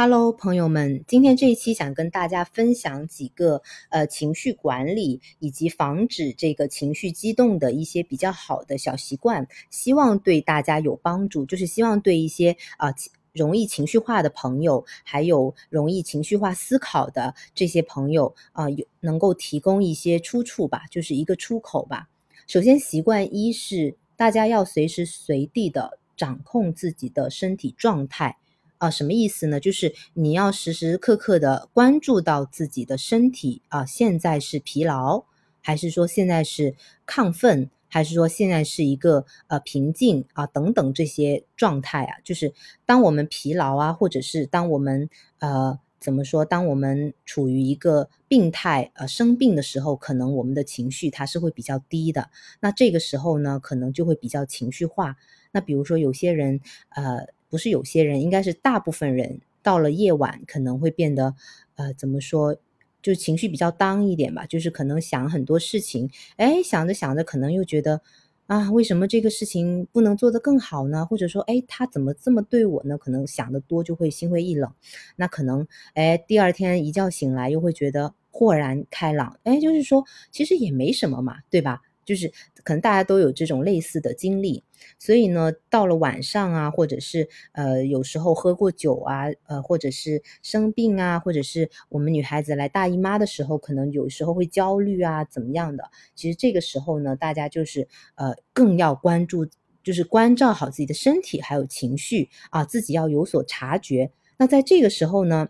Hello，朋友们，今天这一期想跟大家分享几个呃情绪管理以及防止这个情绪激动的一些比较好的小习惯，希望对大家有帮助。就是希望对一些啊容易情绪化的朋友，还有容易情绪化思考的这些朋友啊，有能够提供一些出处吧，就是一个出口吧。首先，习惯一是大家要随时随地的掌控自己的身体状态。啊，什么意思呢？就是你要时时刻刻的关注到自己的身体啊，现在是疲劳，还是说现在是亢奋，还是说现在是一个呃平静啊等等这些状态啊，就是当我们疲劳啊，或者是当我们呃怎么说，当我们处于一个病态呃生病的时候，可能我们的情绪它是会比较低的，那这个时候呢，可能就会比较情绪化。那比如说有些人呃。不是有些人，应该是大部分人，到了夜晚可能会变得，呃，怎么说，就情绪比较当一点吧，就是可能想很多事情，哎，想着想着，可能又觉得，啊，为什么这个事情不能做得更好呢？或者说，哎，他怎么这么对我呢？可能想得多就会心灰意冷，那可能，哎，第二天一觉醒来又会觉得豁然开朗，哎，就是说，其实也没什么嘛，对吧？就是可能大家都有这种类似的经历，所以呢，到了晚上啊，或者是呃，有时候喝过酒啊，呃，或者是生病啊，或者是我们女孩子来大姨妈的时候，可能有时候会焦虑啊，怎么样的？其实这个时候呢，大家就是呃，更要关注，就是关照好自己的身体还有情绪啊，自己要有所察觉。那在这个时候呢？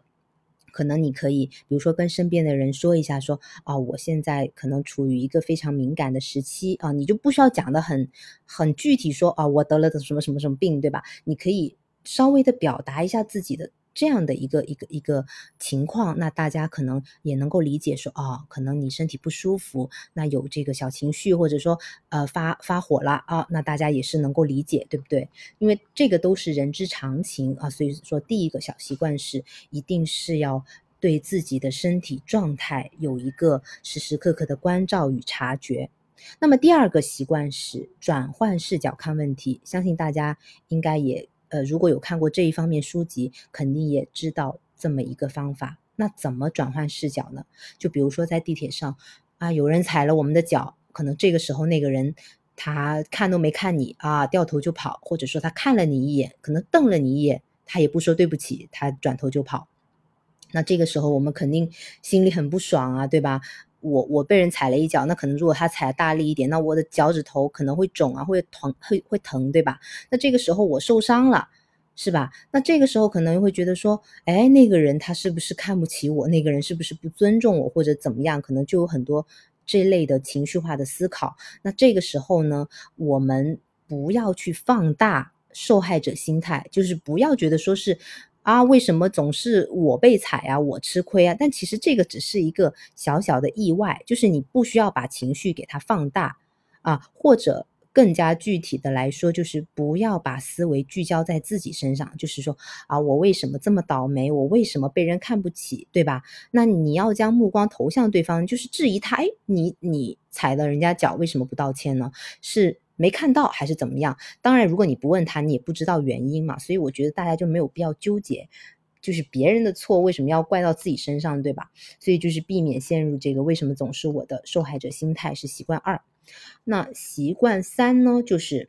可能你可以，比如说跟身边的人说一下，说啊，我现在可能处于一个非常敏感的时期啊，你就不需要讲的很很具体，说啊，我得了的什么什么什么病，对吧？你可以稍微的表达一下自己的。这样的一个一个一个情况，那大家可能也能够理解，说哦，可能你身体不舒服，那有这个小情绪，或者说呃发发火了啊，那大家也是能够理解，对不对？因为这个都是人之常情啊，所以说第一个小习惯是，一定是要对自己的身体状态有一个时时刻刻的关照与察觉。那么第二个习惯是转换视角看问题，相信大家应该也。呃，如果有看过这一方面书籍，肯定也知道这么一个方法。那怎么转换视角呢？就比如说在地铁上啊，有人踩了我们的脚，可能这个时候那个人他看都没看你啊，掉头就跑，或者说他看了你一眼，可能瞪了你一眼，他也不说对不起，他转头就跑。那这个时候我们肯定心里很不爽啊，对吧？我我被人踩了一脚，那可能如果他踩大力一点，那我的脚趾头可能会肿啊，会疼，会会疼，对吧？那这个时候我受伤了，是吧？那这个时候可能会觉得说，哎，那个人他是不是看不起我？那个人是不是不尊重我，或者怎么样？可能就有很多这类的情绪化的思考。那这个时候呢，我们不要去放大受害者心态，就是不要觉得说是。啊，为什么总是我被踩啊，我吃亏啊？但其实这个只是一个小小的意外，就是你不需要把情绪给它放大啊，或者更加具体的来说，就是不要把思维聚焦在自己身上，就是说啊，我为什么这么倒霉？我为什么被人看不起？对吧？那你要将目光投向对方，就是质疑他，哎，你你踩了人家脚，为什么不道歉呢？是。没看到还是怎么样？当然，如果你不问他，你也不知道原因嘛。所以我觉得大家就没有必要纠结，就是别人的错为什么要怪到自己身上，对吧？所以就是避免陷入这个为什么总是我的受害者心态是习惯二。那习惯三呢？就是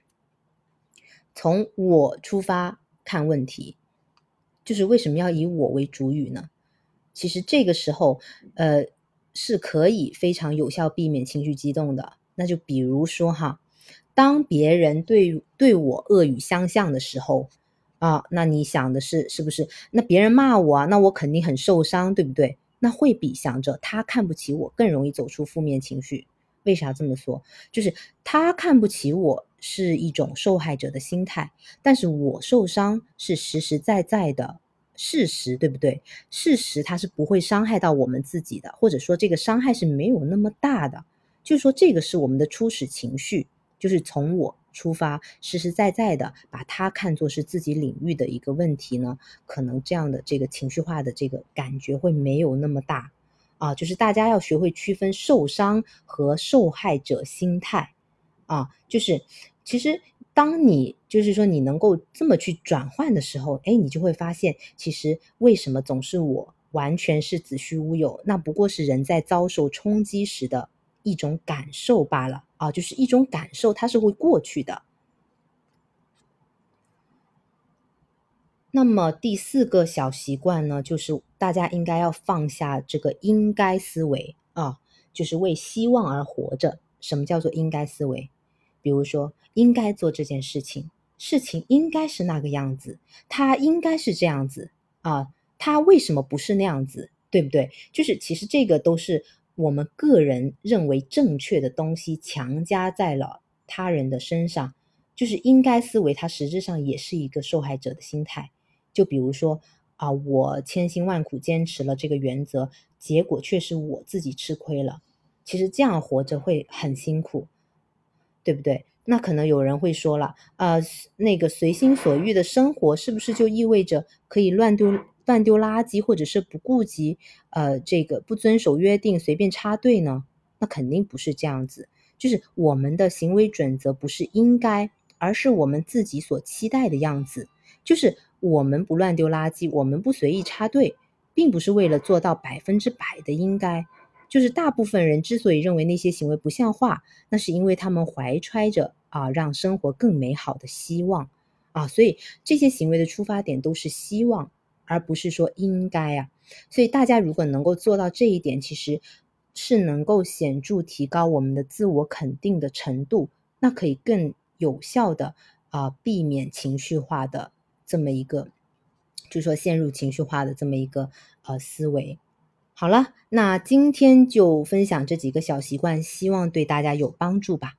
从我出发看问题，就是为什么要以我为主语呢？其实这个时候，呃，是可以非常有效避免情绪激动的。那就比如说哈。当别人对对我恶语相向的时候，啊，那你想的是是不是？那别人骂我啊，那我肯定很受伤，对不对？那会比想着他看不起我更容易走出负面情绪。为啥这么说？就是他看不起我是一种受害者的心态，但是我受伤是实实在在的事实，对不对？事实它是不会伤害到我们自己的，或者说这个伤害是没有那么大的。就说这个是我们的初始情绪。就是从我出发，实实在在的把它看作是自己领域的一个问题呢，可能这样的这个情绪化的这个感觉会没有那么大啊。就是大家要学会区分受伤和受害者心态啊。就是其实。当你就是说你能够这么去转换的时候，哎，你就会发现，其实为什么总是我完全是子虚乌有？那不过是人在遭受冲击时的一种感受罢了啊，就是一种感受，它是会过去的。那么第四个小习惯呢，就是大家应该要放下这个应该思维啊，就是为希望而活着。什么叫做应该思维？比如说，应该做这件事情，事情应该是那个样子，它应该是这样子啊，它为什么不是那样子？对不对？就是其实这个都是我们个人认为正确的东西强加在了他人的身上，就是应该思维，它实质上也是一个受害者的心态。就比如说啊，我千辛万苦坚持了这个原则，结果却是我自己吃亏了。其实这样活着会很辛苦。对不对？那可能有人会说了，呃，那个随心所欲的生活，是不是就意味着可以乱丢乱丢垃圾，或者是不顾及呃这个不遵守约定，随便插队呢？那肯定不是这样子。就是我们的行为准则不是应该，而是我们自己所期待的样子。就是我们不乱丢垃圾，我们不随意插队，并不是为了做到百分之百的应该。就是大部分人之所以认为那些行为不像话，那是因为他们怀揣着啊让生活更美好的希望啊，所以这些行为的出发点都是希望，而不是说应该啊。所以大家如果能够做到这一点，其实是能够显著提高我们的自我肯定的程度，那可以更有效的啊避免情绪化的这么一个，就说陷入情绪化的这么一个呃思维。好了，那今天就分享这几个小习惯，希望对大家有帮助吧。